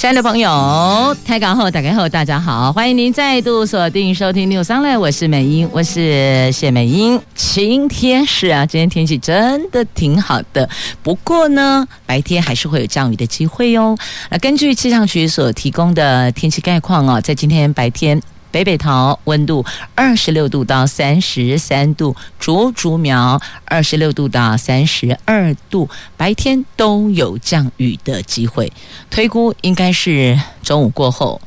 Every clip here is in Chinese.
亲爱的朋友，开港后打开后，大家好，欢迎您再度锁定收听《News Online》，我是美英，我是谢美英。晴天是啊，今天天气真的挺好的，不过呢，白天还是会有降雨的机会哟。那根据气象局所提供的天气概况哦，在今天白天。北北桃温度二十六度到三十三度，竹竹苗二十六度到三十二度，白天都有降雨的机会，推估应该是中午过后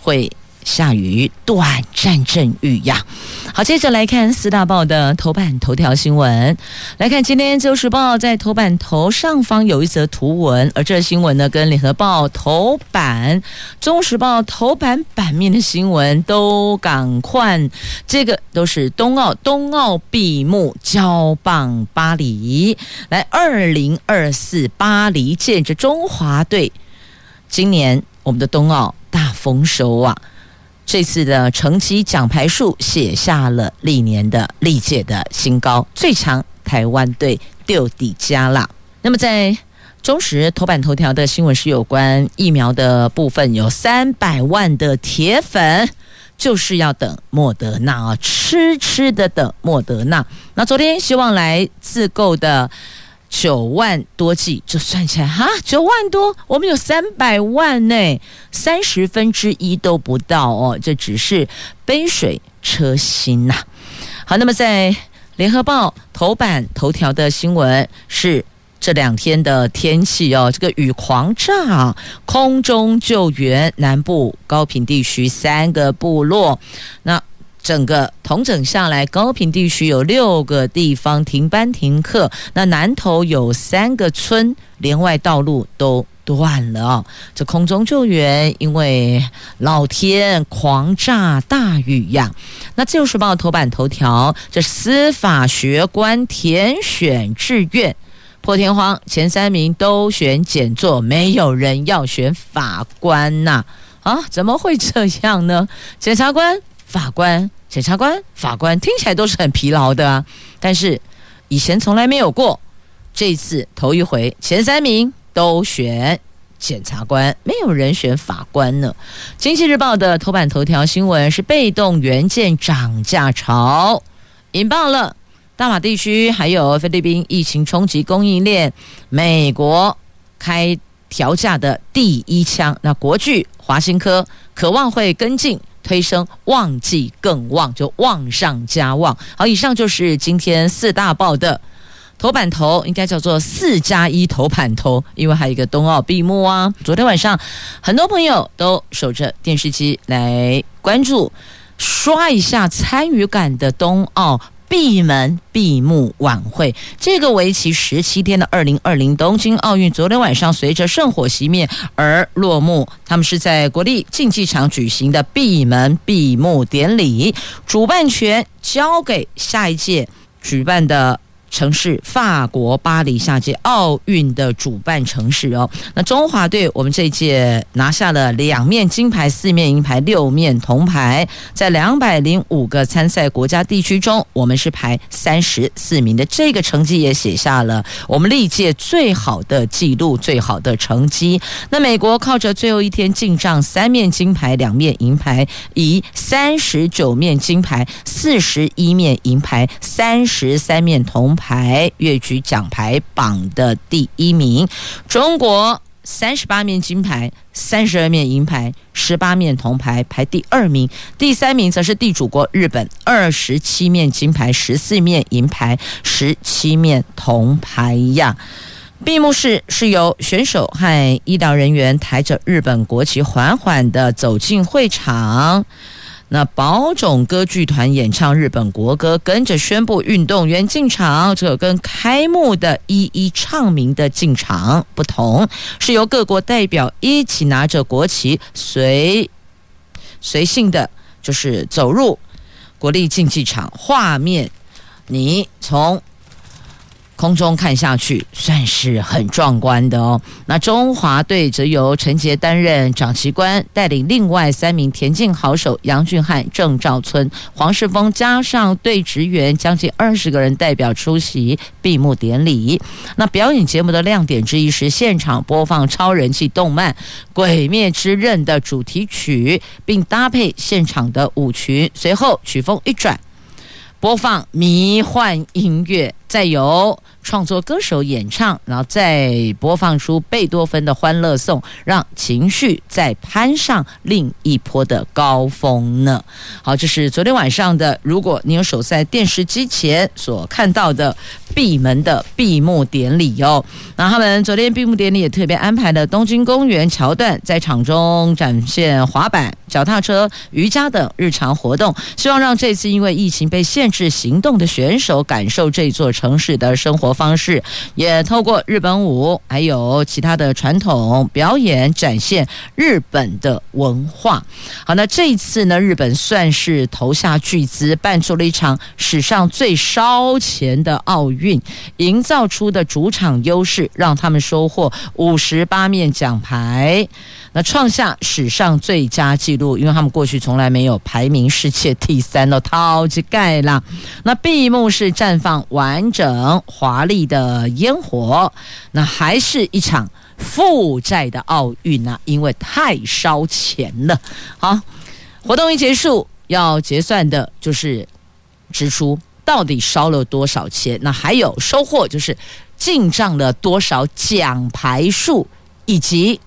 会。下雨，短暂阵雨呀。好，接着来看四大报的头版头条新闻。来看今天《自由时报》在头版头上方有一则图文，而这新闻呢，跟《联合报》头版、《中时报》头版版面的新闻都赶快。这个都是冬奥，冬奥闭幕，交棒巴黎。来，二零二四巴黎见着中华队，今年我们的冬奥大丰收啊！这次的成绩奖牌数写下了历年的历届的新高，最强台湾队丢底加啦。那么在中时头版头条的新闻是有关疫苗的部分，有三百万的铁粉就是要等莫德纳啊，痴痴的等莫德纳。那昨天希望来自购的。九万多剂，就算起来哈，九万多，我们有三百万呢，三十分之一都不到哦，这只是杯水车薪呐。好，那么在联合报头版头条的新闻是这两天的天气哦，这个雨狂炸，空中救援，南部高屏地区三个部落，那。整个统整下来，高屏地区有六个地方停班停课，那南投有三个村连外道路都断了哦。这空中救援，因为老天狂炸大雨呀。那自由时报头版头条，这司法学官填选志愿破天荒，前三名都选检座，没有人要选法官呐？啊，怎么会这样呢？检察官、法官。检察官、法官听起来都是很疲劳的啊，但是以前从来没有过，这次头一回前三名都选检察官，没有人选法官呢。经济日报的头版头条新闻是被动元件涨价潮引爆了大马地区，还有菲律宾疫情冲击供应链，美国开调价的第一枪。那国巨、华新科渴望会跟进。推升旺季更旺，就旺上加旺。好，以上就是今天四大报的头版头，应该叫做四加一头版头，因为还有一个冬奥闭幕啊。昨天晚上，很多朋友都守着电视机来关注，刷一下参与感的冬奥。闭门闭幕晚会，这个为期十七天的二零二零东京奥运，昨天晚上随着圣火熄灭而落幕。他们是在国立竞技场举行的闭门闭幕典礼，主办权交给下一届举办的。城市法国巴黎夏季奥运的主办城市哦，那中华队我们这一届拿下了两面金牌、四面银牌、六面铜牌，在两百零五个参赛国家地区中，我们是排三十四名的，这个成绩也写下了我们历届最好的纪录、最好的成绩。那美国靠着最后一天进账三面金牌、两面银牌，以三十九面金牌、四十一面银牌、三十三面铜牌。越举奖牌榜的第一名，中国三十八面金牌、三十二面银牌、十八面铜牌排第二名，第三名则是地主国日本，二十七面金牌、十四面银牌、十七面铜牌呀。闭幕式是由选手和医疗人员抬着日本国旗缓缓地走进会场。那宝冢歌剧团演唱日本国歌，跟着宣布运动员进场。这跟开幕的一一唱名的进场不同，是由各国代表一起拿着国旗随随性的就是走入国立竞技场。画面，你从空中看下去，算是很壮观的哦。那中华队则由陈杰担任掌旗官，带领另外三名田径好手杨俊汉、郑兆村、黄世峰，加上队职员将近二十个人代表出席闭幕典礼。那表演节目的亮点之一是现场播放超人气动漫《鬼灭之刃》的主题曲，并搭配现场的舞群。随后曲风一转，播放迷幻音乐，再由创作歌手演唱，然后再播放出贝多芬的《欢乐颂》，让情绪再攀上另一波的高峰呢。好，这是昨天晚上的。如果你有守在电视机前所看到的闭门的闭幕典礼哦，那他们昨天闭幕典礼也特别安排了东京公园桥段，在场中展现滑板、脚踏车、瑜伽等日常活动，希望让这次因为疫情被限制行动的选手感受这座城市的生活方式，也透过日本舞还有其他的传统表演展现日本的文化。好，那这一次呢，日本算是投下巨资办出了一场史上最烧钱的奥运，营造出的主场优势，让他们收获五十八面奖牌。那创下史上最佳纪录，因为他们过去从来没有排名世界第三的超级盖啦。那闭幕式绽放完整华丽的烟火，那还是一场负债的奥运啊，因为太烧钱了。好，活动一结束，要结算的就是支出到底烧了多少钱，那还有收获就是进账了多少奖牌数以及。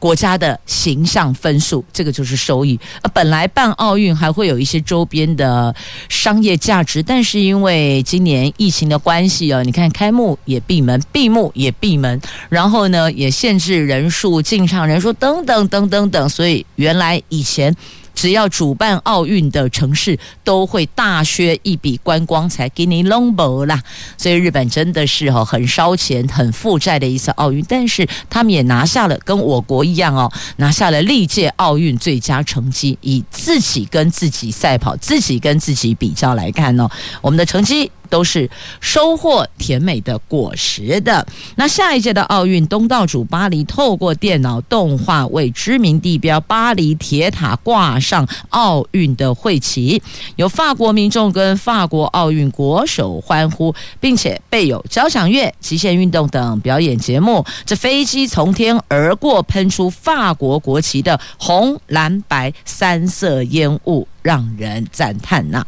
国家的形象分数，这个就是收益。呃，本来办奥运还会有一些周边的商业价值，但是因为今年疫情的关系哦，你看开幕也闭门，闭幕也闭门，然后呢也限制人数、进场人数等等等等等，所以原来以前。只要主办奥运的城市都会大削一笔观光财给你弄没啦，所以日本真的是哦很烧钱、很负债的一次奥运，但是他们也拿下了跟我国一样哦，拿下了历届奥运最佳成绩。以自己跟自己赛跑、自己跟自己比较来看哦，我们的成绩。都是收获甜美的果实的。那下一届的奥运，东道主巴黎透过电脑动画为知名地标巴黎铁塔挂上奥运的会旗，有法国民众跟法国奥运国手欢呼，并且备有交响乐、极限运动等表演节目。这飞机从天而过，喷出法国国旗的红、蓝、白三色烟雾。让人赞叹呐！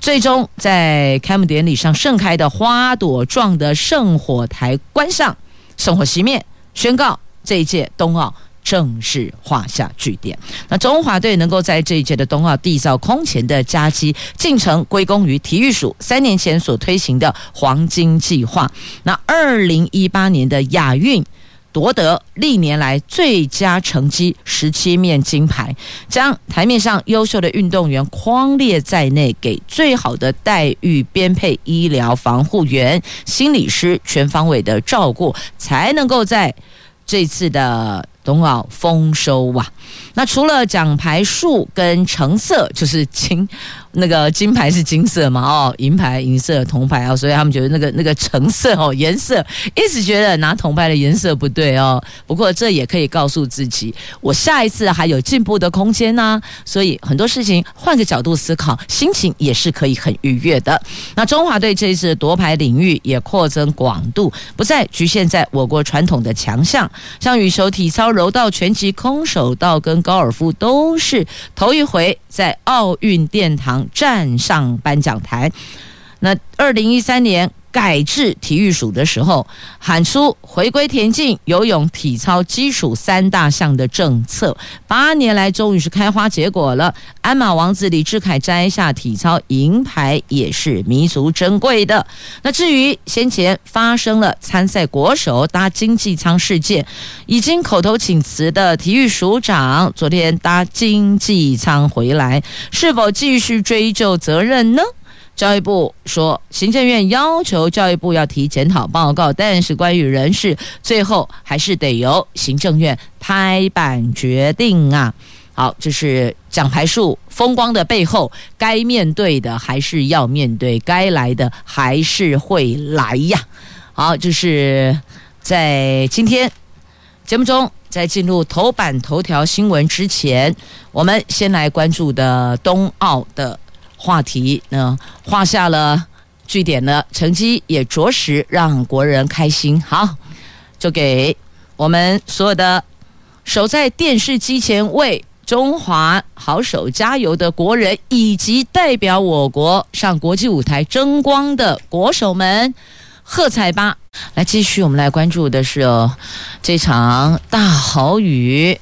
最终在开幕典礼上盛开的花朵状的圣火台关上，圣火熄灭，宣告这一届冬奥正式画下句点。那中华队能够在这一届的冬奥缔造空前的佳绩，进程归功于体育署三年前所推行的黄金计划。那二零一八年的亚运。夺得历年来最佳成绩，十七面金牌，将台面上优秀的运动员框列在内，给最好的待遇、编配医疗防护员、心理师全方位的照顾，才能够在这次的冬奥丰收啊！那除了奖牌数跟成色，就是金。那个金牌是金色嘛？哦，银牌银色，铜牌哦，所以他们觉得那个那个成色哦，颜色一直觉得拿铜牌的颜色不对哦。不过这也可以告诉自己，我下一次还有进步的空间呢。所以很多事情换个角度思考，心情也是可以很愉悦的。那中华队这一次夺牌领域也扩增广度，不再局限在我国传统的强项，像羽球、体操、柔道、拳击、空手道跟高尔夫都是头一回在奥运殿堂。站上颁奖台，那二零一三年改制体育署的时候，喊出回归田径、游泳、体操基础三大项的政策，八年来终于是开花结果了。鞍马王子李志凯摘下体操银牌，也是弥足珍贵的。那至于先前发生了参赛国手搭经济舱事件，已经口头请辞的体育署长，昨天搭经济舱回来，是否继续追究责任呢？教育部说，行政院要求教育部要提检讨报告，但是关于人事，最后还是得由行政院拍板决定啊。好，这是奖牌数风光的背后，该面对的还是要面对，该来的还是会来呀。好，就是在今天节目中，在进入头版头条新闻之前，我们先来关注的冬奥的话题呢，画下了句点呢，成绩也着实让国人开心。好，就给我们所有的守在电视机前为中华好手加油的国人，以及代表我国上国际舞台争光的国手们，喝彩吧！来，继续我们来关注的是，这场大豪雨，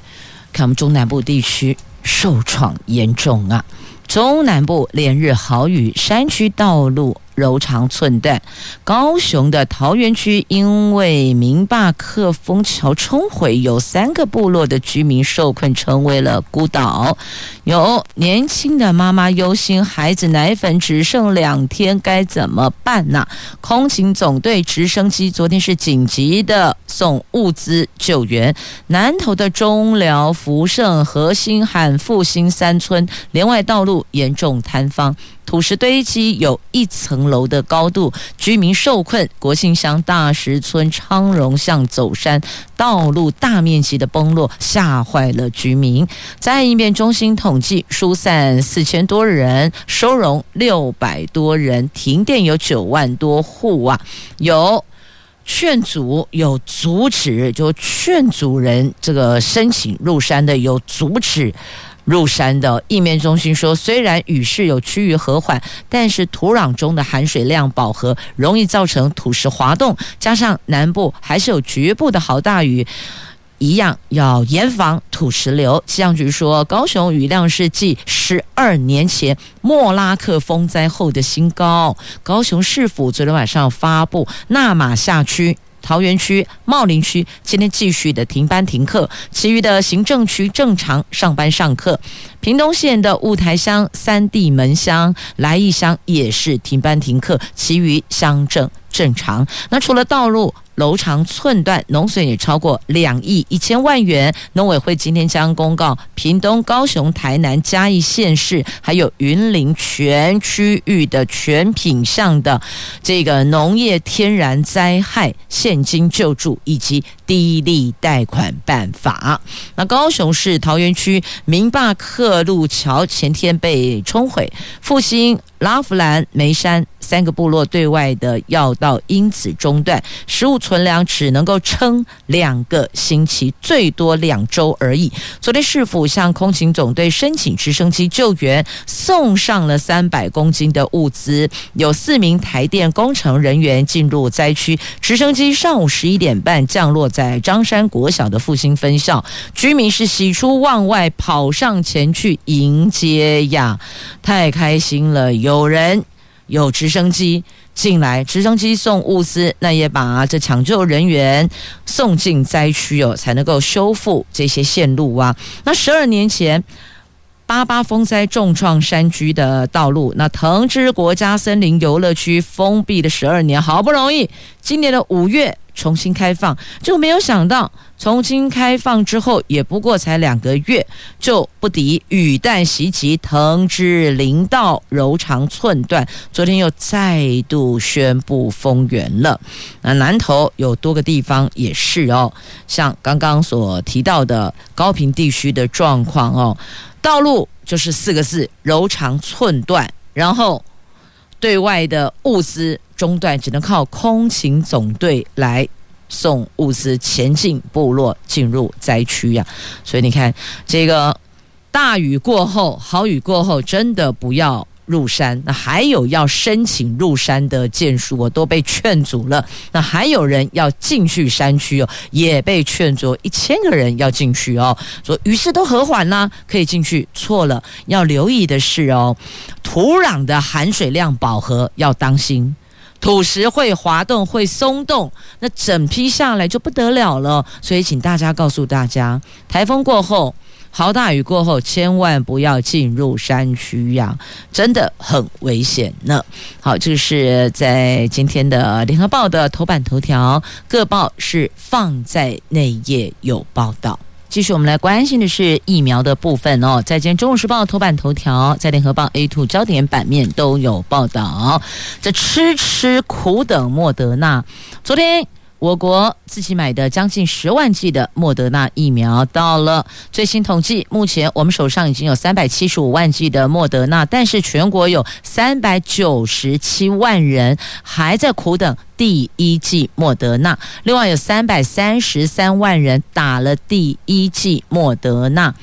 看我们中南部地区受创严重啊，中南部连日豪雨，山区道路。柔肠寸断，高雄的桃园区因为明坝克风桥冲毁，有三个部落的居民受困，成为了孤岛。有年轻的妈妈忧心，孩子奶粉只剩两天，该怎么办呢？空勤总队直升机昨天是紧急的送物资救援。南投的中寮、福盛、和兴、和复兴三村，连外道路严重坍方。土石堆积有一层楼的高度，居民受困。国姓乡大石村昌荣巷走山道路大面积的崩落，吓坏了居民。灾害应变中心统计，疏散四千多人，收容六百多人，停电有九万多户啊，有劝阻，有阻止，就劝阻人这个申请入山的，有阻止。入山的应变中心说，虽然雨势有趋于和缓，但是土壤中的含水量饱和，容易造成土石滑动，加上南部还是有局部的豪大雨，一样要严防土石流。气象局说，高雄雨量是继十二年前莫拉克风灾后的新高。高雄市府昨天晚上发布那玛夏区。桃园区、茂林区今天继续的停班停课，其余的行政区正常上班上课。屏东县的雾台乡、三地门乡、来义乡也是停班停课，其余乡镇正常。那除了道路，楼长寸断，农损也超过两亿一千万元。农委会今天将公告屏东、高雄、台南、嘉义县市，还有云林全区域的全品项的这个农业天然灾害现金救助以及低利贷款办法。那高雄市桃园区明坝克路桥前天被冲毁，复兴。拉弗兰、梅山三个部落对外的要道因此中断，食物存粮只能够撑两个星期，最多两周而已。昨天市府向空勤总队申请直升机救援，送上了三百公斤的物资，有四名台电工程人员进入灾区。直升机上午十一点半降落在张山国小的复兴分校，居民是喜出望外，跑上前去迎接呀，太开心了！有。人有直升机进来，直升机送物资，那也把这抢救人员送进灾区哦，才能够修复这些线路啊。那十二年前八八风灾重创山区的道路，那藤枝国家森林游乐区封闭了十二年，好不容易今年的五月。重新开放，就没有想到重新开放之后，也不过才两个月，就不敌雨弹袭击，藤枝林道柔肠寸断。昨天又再度宣布封园了。那南投有多个地方也是哦，像刚刚所提到的高屏地区的状况哦，道路就是四个字：柔肠寸断，然后对外的物资。中断，只能靠空勤总队来送物资前进部落，进入灾区呀。所以你看，这个大雨过后，好雨过后，真的不要入山。那还有要申请入山的建树，我都被劝阻了。那还有人要进去山区哦，也被劝阻，一千个人要进去哦。说雨势都和缓啦，可以进去。错了，要留意的是哦，土壤的含水量饱和，要当心。土石会滑动，会松动，那整批下来就不得了了。所以，请大家告诉大家，台风过后，豪大雨过后，千万不要进入山区呀，真的很危险呢。好，这是在今天的联合报的头版头条，各报是放在内页有报道。继续我们来关心的是疫苗的部分哦。在今天《中午时报》头版头条，在《联合报》A two 焦点版面都有报道。在痴痴苦等莫德纳，昨天。我国自己买的将近十万剂的莫德纳疫苗到了，最新统计，目前我们手上已经有三百七十五万剂的莫德纳，但是全国有三百九十七万人还在苦等第一剂莫德纳，另外有三百三十三万人打了第一剂莫德纳。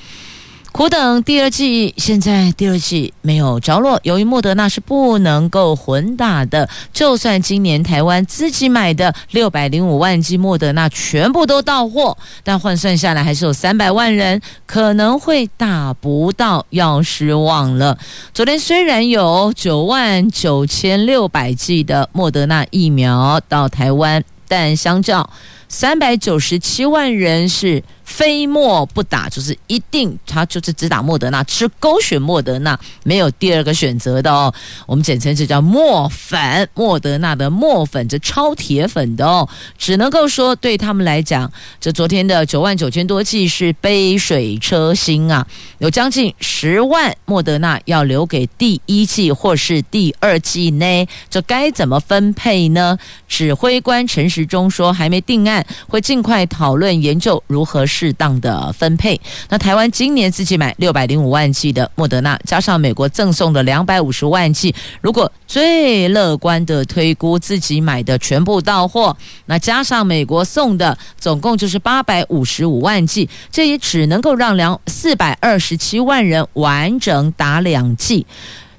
苦等第二季，现在第二季没有着落。由于莫德纳是不能够混打的，就算今年台湾自己买的六百零五万剂莫德纳全部都到货，但换算下来还是有三百万人可能会打不到，要失望了。昨天虽然有九万九千六百剂的莫德纳疫苗到台湾，但相较三百九十七万人是。非莫不打，就是一定他就是只打莫德纳，只勾选莫德纳，没有第二个选择的哦。我们简称这叫莫粉，莫德纳的莫粉，这超铁粉的哦。只能够说对他们来讲，这昨天的九万九千多剂是杯水车薪啊，有将近十万莫德纳要留给第一剂或是第二剂呢，这该怎么分配呢？指挥官陈时中说还没定案，会尽快讨论研究如何适当的分配。那台湾今年自己买六百零五万剂的莫德纳，加上美国赠送的两百五十万剂，如果最乐观的推估自己买的全部到货，那加上美国送的，总共就是八百五十五万剂，这也只能够让两四百二十七万人完整打两剂。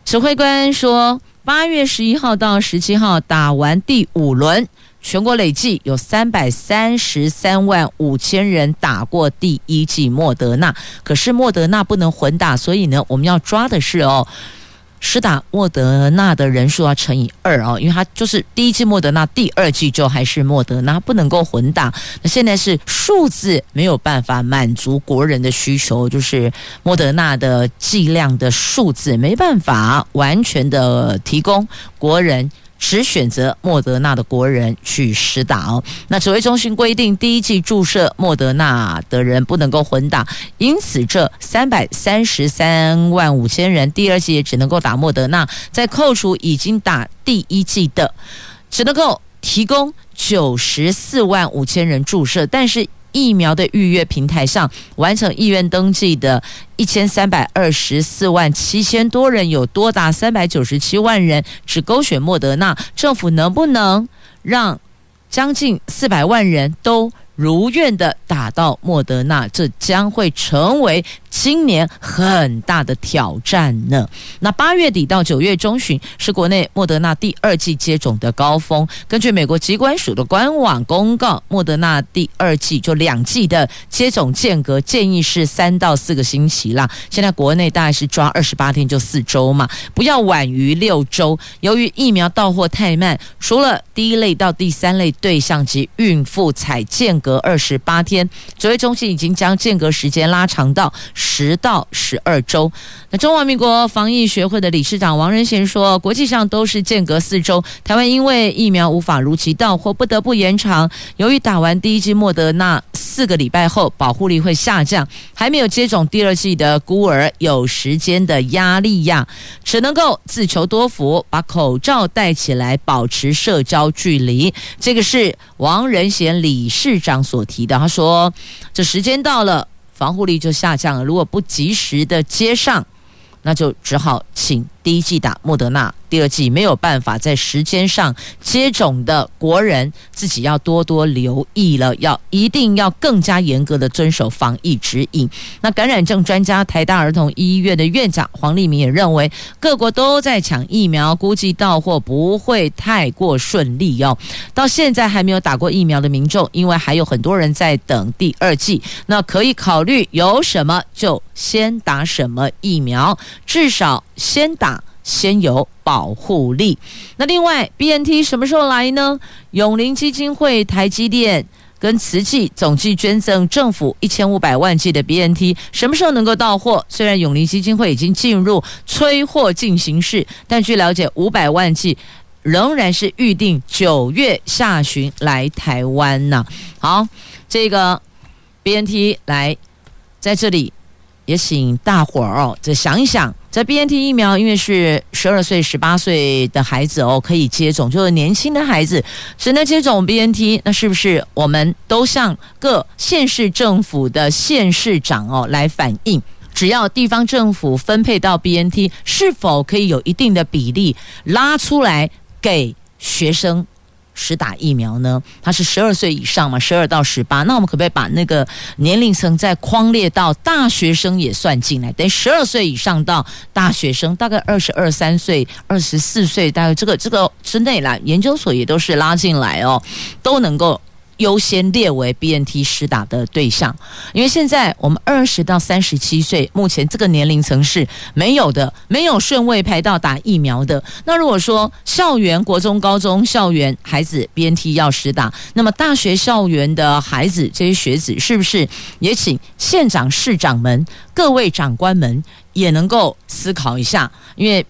指挥官说，八月十一号到十七号打完第五轮。全国累计有三百三十三万五千人打过第一剂莫德纳，可是莫德纳不能混打，所以呢，我们要抓的是哦，施打莫德纳的人数要乘以二哦，因为它就是第一剂莫德纳，第二剂就还是莫德纳，不能够混打。那现在是数字没有办法满足国人的需求，就是莫德纳的剂量的数字没办法完全的提供国人。只选择莫德纳的国人去施打哦。那指挥中心规定，第一剂注射莫德纳的人不能够混打，因此这三百三十三万五千人，第二剂也只能够打莫德纳。再扣除已经打第一剂的，只能够提供九十四万五千人注射，但是。疫苗的预约平台上完成意愿登记的一千三百二十四万七千多人，有多达三百九十七万人只勾选莫德纳，政府能不能让将近四百万人都如愿的打到莫德纳？这将会成为。今年很大的挑战呢。那八月底到九月中旬是国内莫德纳第二季接种的高峰。根据美国疾管署的官网公告，莫德纳第二季就两季的接种间隔建议是三到四个星期啦。现在国内大概是抓二十八天就四周嘛，不要晚于六周。由于疫苗到货太慢，除了第一类到第三类对象及孕妇采间隔二十八天，指挥中心已经将间隔时间拉长到。十到十二周。那中华民国防疫学会的理事长王仁贤说，国际上都是间隔四周，台湾因为疫苗无法如期到货，不得不延长。由于打完第一剂莫德纳四个礼拜后保护力会下降，还没有接种第二剂的孤儿有时间的压力呀，只能够自求多福，把口罩戴起来，保持社交距离。这个是王仁贤理事长所提的。他说，这时间到了。防护力就下降了，如果不及时的接上，那就只好请第一剂打莫德纳。第二剂没有办法在时间上接种的国人，自己要多多留意了，要一定要更加严格的遵守防疫指引。那感染症专家台大儿童医院的院长黄立明也认为，各国都在抢疫苗，估计到货不会太过顺利哦。到现在还没有打过疫苗的民众，因为还有很多人在等第二剂，那可以考虑有什么就先打什么疫苗，至少先打。先有保护力。那另外，BNT 什么时候来呢？永龄基金会、台积电跟慈济总计捐赠政府一千五百万剂的 BNT，什么时候能够到货？虽然永龄基金会已经进入催货进行式，但据了解，五百万剂仍然是预定九月下旬来台湾呢。好，这个 BNT 来。在这里也请大伙儿哦，再想一想。这 BNT 疫苗，因为是十二岁、十八岁的孩子哦，可以接种，就是年轻的孩子只能接种 BNT。那是不是我们都向各县市政府的县市长哦来反映，只要地方政府分配到 BNT，是否可以有一定的比例拉出来给学生？施打疫苗呢？他是十二岁以上嘛，十二到十八。那我们可不可以把那个年龄层再框列到大学生也算进来？等于十二岁以上到大学生，大概二十二三岁、二十四岁，大概这个这个之内啦。研究所也都是拉进来哦，都能够。优先列为 BNT 施打的对象，因为现在我们二十到三十七岁，目前这个年龄层是没有的，没有顺位排到打疫苗的。那如果说校园、国中、高中校园孩子 BNT 要施打，那么大学校园的孩子这些学子是不是也请县长、市长们、各位长官们也能够思考一下？因为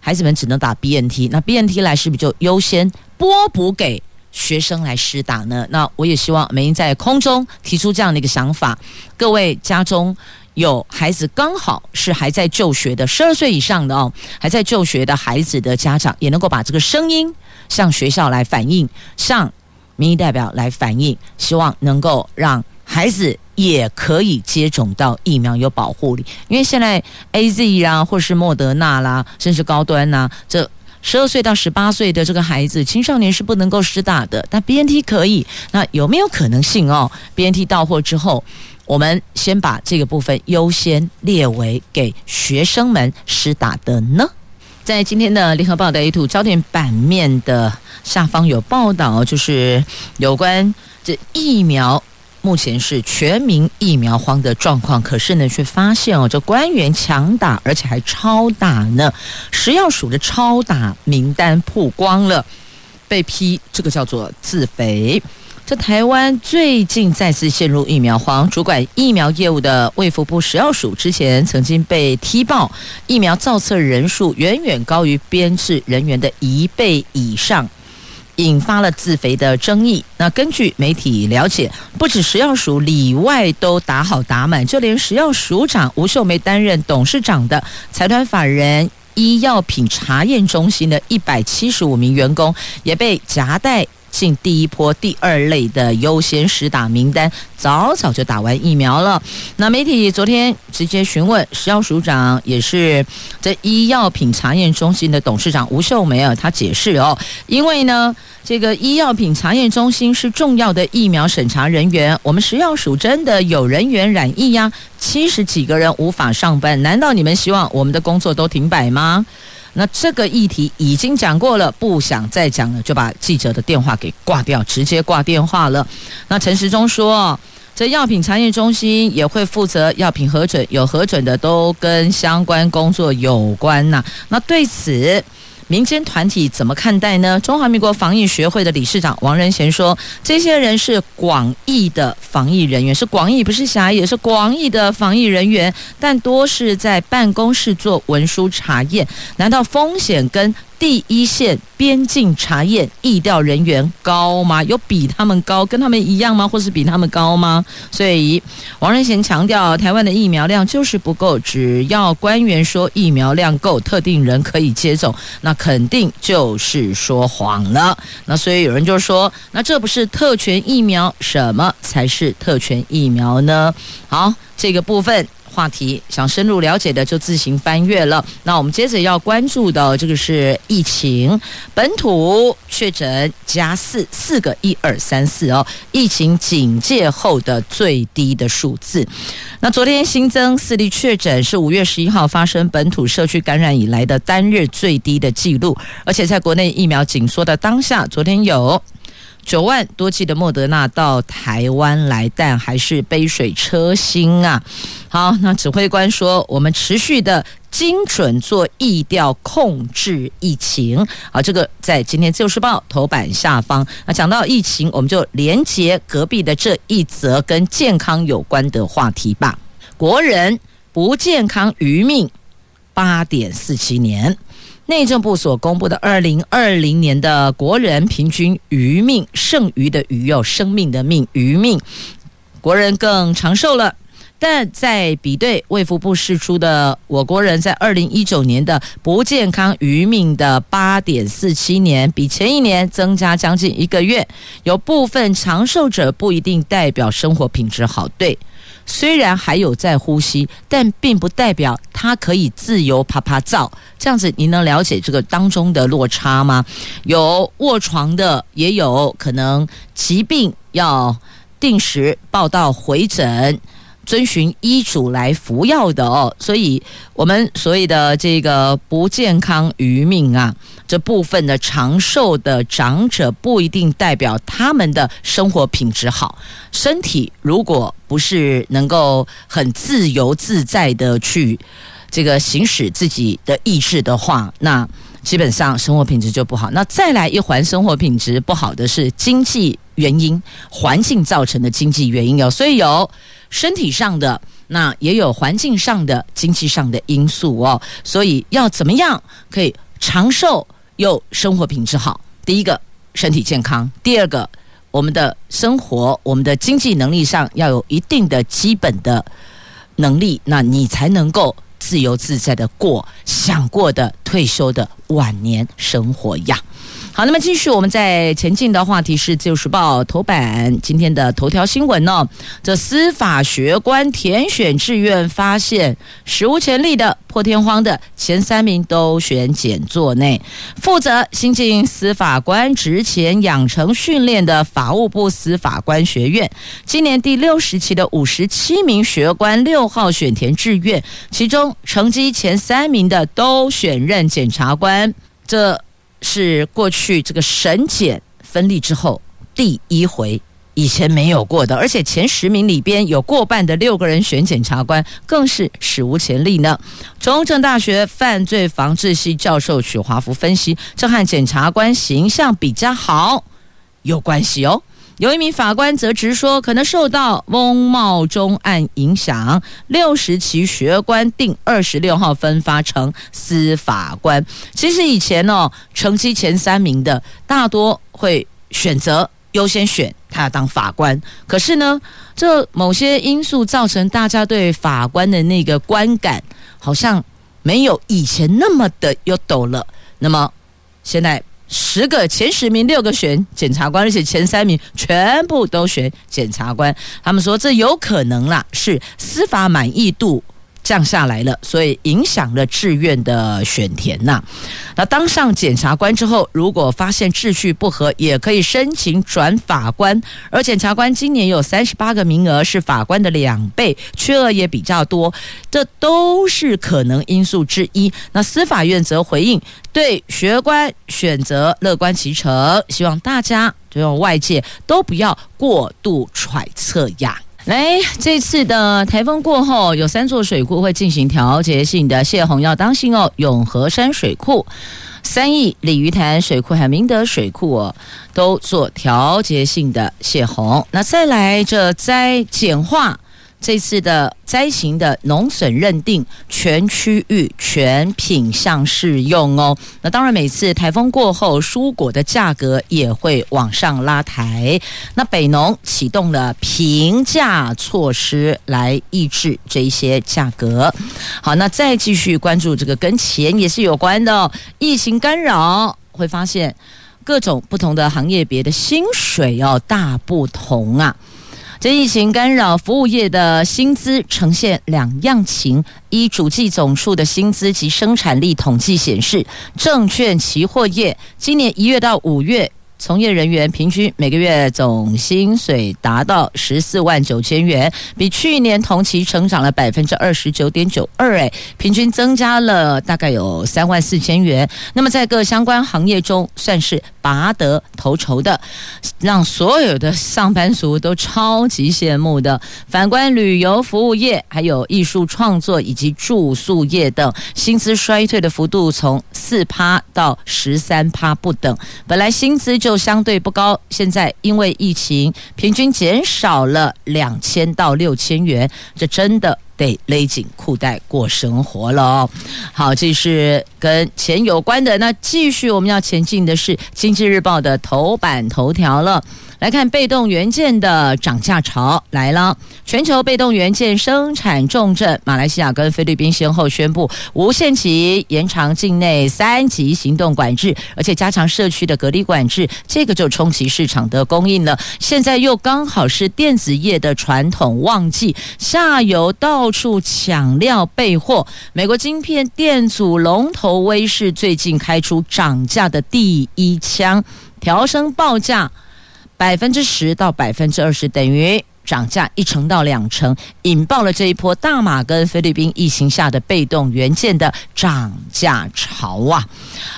孩子们只能打 BNT，那 BNT 来是不是就优先拨补给？学生来施打呢？那我也希望美英在空中提出这样的一个想法。各位家中有孩子刚好是还在就学的十二岁以上的哦，还在就学的孩子的家长，也能够把这个声音向学校来反映，向民意代表来反映，希望能够让孩子也可以接种到疫苗有保护力。因为现在 AZ 啦，或是莫德纳啦，甚至高端呐，这。十二岁到十八岁的这个孩子，青少年是不能够施打的，但 BNT 可以。那有没有可能性哦？BNT 到货之后，我们先把这个部分优先列为给学生们施打的呢？在今天的《联合报》的 A2 焦点版面的下方有报道，就是有关这疫苗。目前是全民疫苗荒的状况，可是呢，却发现哦，这官员强打，而且还超打呢。食药署的超打名单曝光了，被批这个叫做自肥。这台湾最近再次陷入疫苗荒，主管疫苗业务的卫福部食药署之前曾经被踢爆，疫苗造册人数远远高于编制人员的一倍以上。引发了自肥的争议。那根据媒体了解，不止食药署里外都打好打满，就连食药署长吴秀梅担任董事长的财团法人医药品查验中心的一百七十五名员工，也被夹带进第一波、第二类的优先施打名单，早早就打完疫苗了。那媒体昨天直接询问食药署长，也是这医药品查验中心的董事长吴秀梅啊，他解释哦，因为呢，这个医药品查验中心是重要的疫苗审查人员，我们食药署真的有人员染疫呀，七十几个人无法上班，难道你们希望我们的工作都停摆吗？那这个议题已经讲过了，不想再讲了，就把记者的电话给挂掉，直接挂电话了。那陈时中说，这药品查验中心也会负责药品核准，有核准的都跟相关工作有关呐。那对此。民间团体怎么看待呢？中华民国防疫学会的理事长王仁贤说：“这些人是广义的防疫人员，是广义，不是狭义，是广义的防疫人员，但多是在办公室做文书查验，难道风险跟？”第一线边境查验疫调人员高吗？有比他们高，跟他们一样吗？或是比他们高吗？所以王仁贤强调，台湾的疫苗量就是不够，只要官员说疫苗量够，特定人可以接种，那肯定就是说谎了。那所以有人就说，那这不是特权疫苗，什么才是特权疫苗呢？好，这个部分。话题想深入了解的就自行翻阅了。那我们接着要关注的这个是疫情，本土确诊加四四个一二三四哦，疫情警戒后的最低的数字。那昨天新增四例确诊，是五月十一号发生本土社区感染以来的单日最低的记录，而且在国内疫苗紧缩的当下，昨天有。九万多剂的莫德纳到台湾来，但还是杯水车薪啊！好，那指挥官说，我们持续的精准做疫调控制疫情。好，这个在今天《自由时报》头版下方。那讲到疫情，我们就连接隔壁的这一则跟健康有关的话题吧。国人不健康余命八点四七年。内政部所公布的二零二零年的国人平均余命，剩余的余有生命的命余命，国人更长寿了。但在比对卫福部释出的我国人在二零一九年的不健康余命的八点四七年，比前一年增加将近一个月。有部分长寿者不一定代表生活品质好，对。虽然还有在呼吸，但并不代表他可以自由趴趴造。这样子，你能了解这个当中的落差吗？有卧床的，也有可能疾病要定时报到回诊。遵循医嘱来服药的哦，所以我们所谓的这个不健康于命啊，这部分的长寿的长者不一定代表他们的生活品质好，身体如果不是能够很自由自在的去这个行使自己的意志的话，那基本上生活品质就不好。那再来一环生活品质不好的是经济原因，环境造成的经济原因哦，所以有。身体上的，那也有环境上的、经济上的因素哦，所以要怎么样可以长寿又生活品质好？第一个，身体健康；第二个，我们的生活、我们的经济能力上要有一定的基本的能力，那你才能够自由自在的过想过的退休的晚年生活呀。好，那么继续我们在前进的话题是《自由时报》头版今天的头条新闻呢、这司法学官填选志愿发现史无前例的破天荒的前三名都选检座内，负责新进司法官职前养成训练的法务部司法官学院，今年第六十期的五十七名学官六号选填志愿，其中成绩前三名的都选任检察官。这是过去这个审检分立之后第一回，以前没有过的，而且前十名里边有过半的六个人选检察官，更是史无前例呢。中正大学犯罪防治系教授许华福分析，这和检察官形象比较好有关系哦。有一名法官则直说，可能受到翁茂钟案影响，六十期学官定二十六号分发成司法官。其实以前哦，成绩前三名的大多会选择优先选他当法官。可是呢，这某些因素造成大家对法官的那个观感好像没有以前那么的优斗了。那么现在。十个前十名，六个选检察官，而且前三名全部都选检察官。他们说，这有可能啦，是司法满意度。降下来了，所以影响了志愿的选填呐。那当上检察官之后，如果发现秩序不合，也可以申请转法官。而检察官今年有三十八个名额，是法官的两倍，缺额也比较多，这都是可能因素之一。那司法院则回应，对学官选择乐观其成，希望大家就用外界都不要过度揣测呀。来，这次的台风过后，有三座水库会进行调节性的泄洪，要当心哦。永和山水库、三义鲤鱼潭水库还有明德水库哦，都做调节性的泄洪。那再来这灾简化。这次的灾情的农损认定全区域全品项适用哦。那当然，每次台风过后，蔬果的价格也会往上拉抬。那北农启动了平价措施来抑制这一些价格。好，那再继续关注这个跟钱也是有关的哦。疫情干扰，会发现各种不同的行业别的薪水要大不同啊。这疫情干扰服务业的薪资呈现两样情。一主计总数的薪资及生产力统计显示，证券期货业今年一月到五月，从业人员平均每个月总薪水达到十四万九千元，比去年同期成长了百分之二十九点九二，哎，平均增加了大概有三万四千元。那么在各相关行业中，算是拔得头筹的，让所有的上班族都超级羡慕的。反观旅游服务业、还有艺术创作以及住宿业等，薪资衰退的幅度从四趴到十三趴不等。本来薪资就相对不高，现在因为疫情，平均减少了两千到六千元，这真的得勒紧裤带过生活了哦。好，这是跟钱有关的。那继续我们要前进的是《经济日报》的头版头条了。来看被动元件的涨价潮来了，全球被动元件生产重镇马来西亚跟菲律宾先后宣布无限期延长境内三级行动管制，而且加强社区的隔离管制，这个就冲击市场的供应了。现在又刚好是电子业的传统旺季，下游到处抢料备货。美国晶片电阻龙头威视最近开出涨价的第一枪，调升报价。百分之十到百分之二十，等于涨价一成到两成，引爆了这一波大马跟菲律宾疫情下的被动元件的涨价潮啊！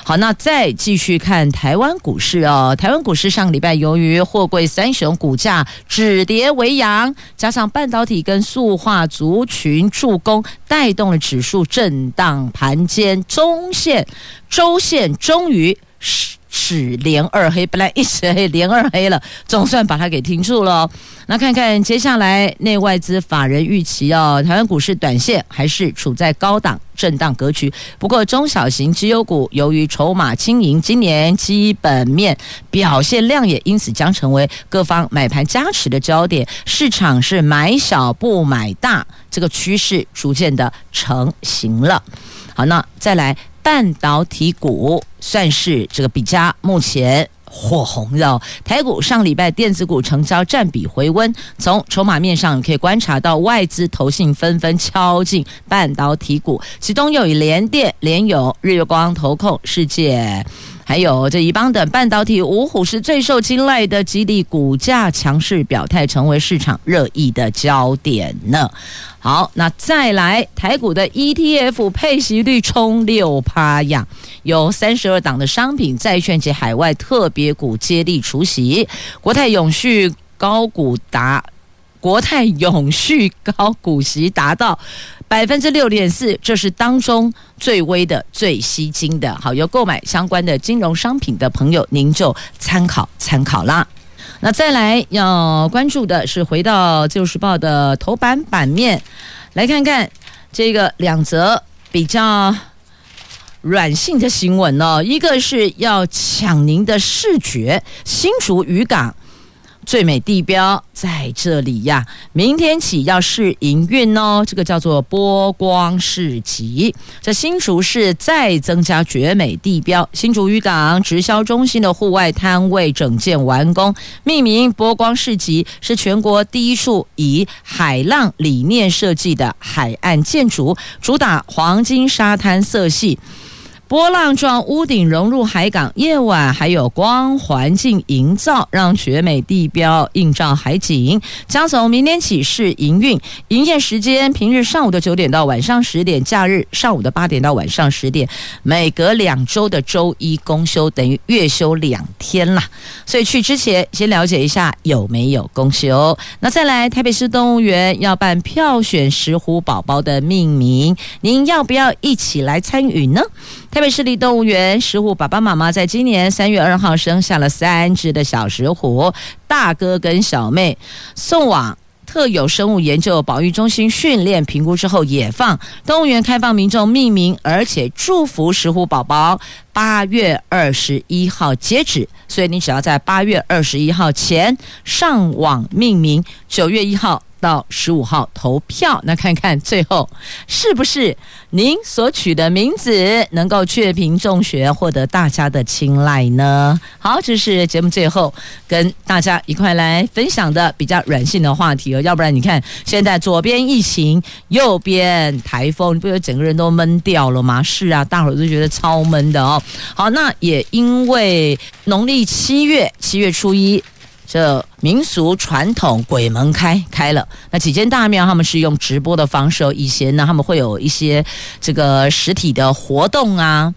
好，那再继续看台湾股市哦。台湾股市上礼拜由于货柜三雄股价止跌为阳，加上半导体跟塑化族群助攻，带动了指数震荡盘间，中线、周线终于是。是连二黑，本来一直黑，连二黑了，总算把它给停住了。那看看接下来内外资法人预期哦，台湾股市短线还是处在高档震荡格局。不过中小型绩优股由于筹码轻盈，今年基本面表现亮眼，因此将成为各方买盘加持的焦点。市场是买小不买大，这个趋势逐渐的成型了。好，那再来。半导体股算是这个比较目前火红的。台股上礼拜电子股成交占比回温，从筹码面上可以观察到外资投信纷纷敲进半导体股，其中又以联电、联友、日月光、投控、世界。还有这一邦等半导体五虎是最受青睐的，基地股价强势表态，成为市场热议的焦点呢。好，那再来台股的 ETF 配息率冲六趴呀，有三十二档的商品、债券及海外特别股接力除息，国泰永续高股达。国泰永续高股息达到百分之六点四，这是当中最微的、最吸睛的。好，有购买相关的金融商品的朋友，您就参考参考啦。那再来要关注的是，回到《自由时报》的头版版面，来看看这个两则比较软性的新闻哦。一个是要抢您的视觉，新竹渔港。最美地标在这里呀！明天起要试营运哦，这个叫做波光市集。在新竹市再增加绝美地标，新竹渔港直销中心的户外摊位整建完工，命名波光市集，是全国第一处以海浪理念设计的海岸建筑，主打黄金沙滩色系。波浪状屋顶融入海港，夜晚还有光环境营造，让绝美地标映照海景。将从明天起试营运，营业时间平日上午的九点到晚上十点，假日上午的八点到晚上十点。每隔两周的周一公休，等于月休两天啦。所以去之前先了解一下有没有公休。那再来，台北市动物园要办票选石虎宝宝的命名，您要不要一起来参与呢？台北市立动物园石虎爸爸妈妈在今年三月二号生下了三只的小石虎，大哥跟小妹送往特有生物研究保育中心训练评估之后野放。动物园开放民众命名，而且祝福石虎宝宝。八月二十一号截止，所以你只要在八月二十一号前上网命名，九月一号。到十五号投票，那看看最后是不是您所取的名字能够雀屏中选，获得大家的青睐呢？好，这是节目最后跟大家一块来分享的比较软性的话题哦。要不然你看，现在左边疫情，右边台风，你不觉得整个人都闷掉了吗？是啊，大伙都觉得超闷的哦。好，那也因为农历七月，七月初一。这民俗传统鬼门开开了，那几间大庙他们是用直播的方式，以前呢他们会有一些这个实体的活动啊、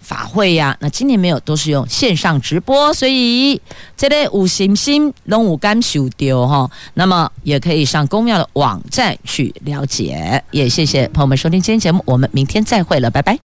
法会呀、那今年没有，都是用线上直播，所以这类五行星龙五干修丢哈，那么也可以上公庙的网站去了解。也谢谢朋友们收听今天节目，我们明天再会了，拜拜。